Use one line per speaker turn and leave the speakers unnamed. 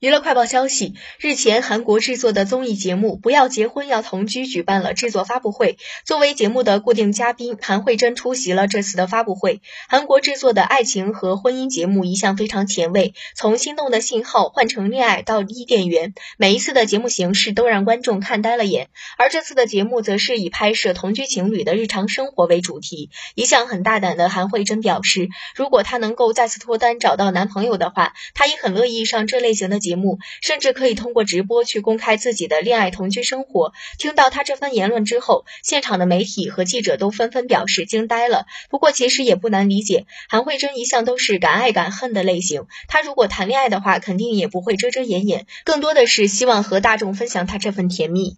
娱乐快报消息：日前，韩国制作的综艺节目《不要结婚要同居》举办了制作发布会。作为节目的固定嘉宾，韩慧珍出席了这次的发布会。韩国制作的爱情和婚姻节目一向非常前卫，从心动的信号换成恋爱到伊甸园，每一次的节目形式都让观众看呆了眼。而这次的节目则是以拍摄同居情侣的日常生活为主题。一向很大胆的韩慧珍表示，如果她能够再次脱单找到男朋友的话，她也很乐意上这类型的节。节目甚至可以通过直播去公开自己的恋爱同居生活。听到他这番言论之后，现场的媒体和记者都纷纷表示惊呆了。不过其实也不难理解，韩慧珍一向都是敢爱敢恨的类型，她如果谈恋爱的话，肯定也不会遮遮掩掩，更多的是希望和大众分享她这份甜蜜。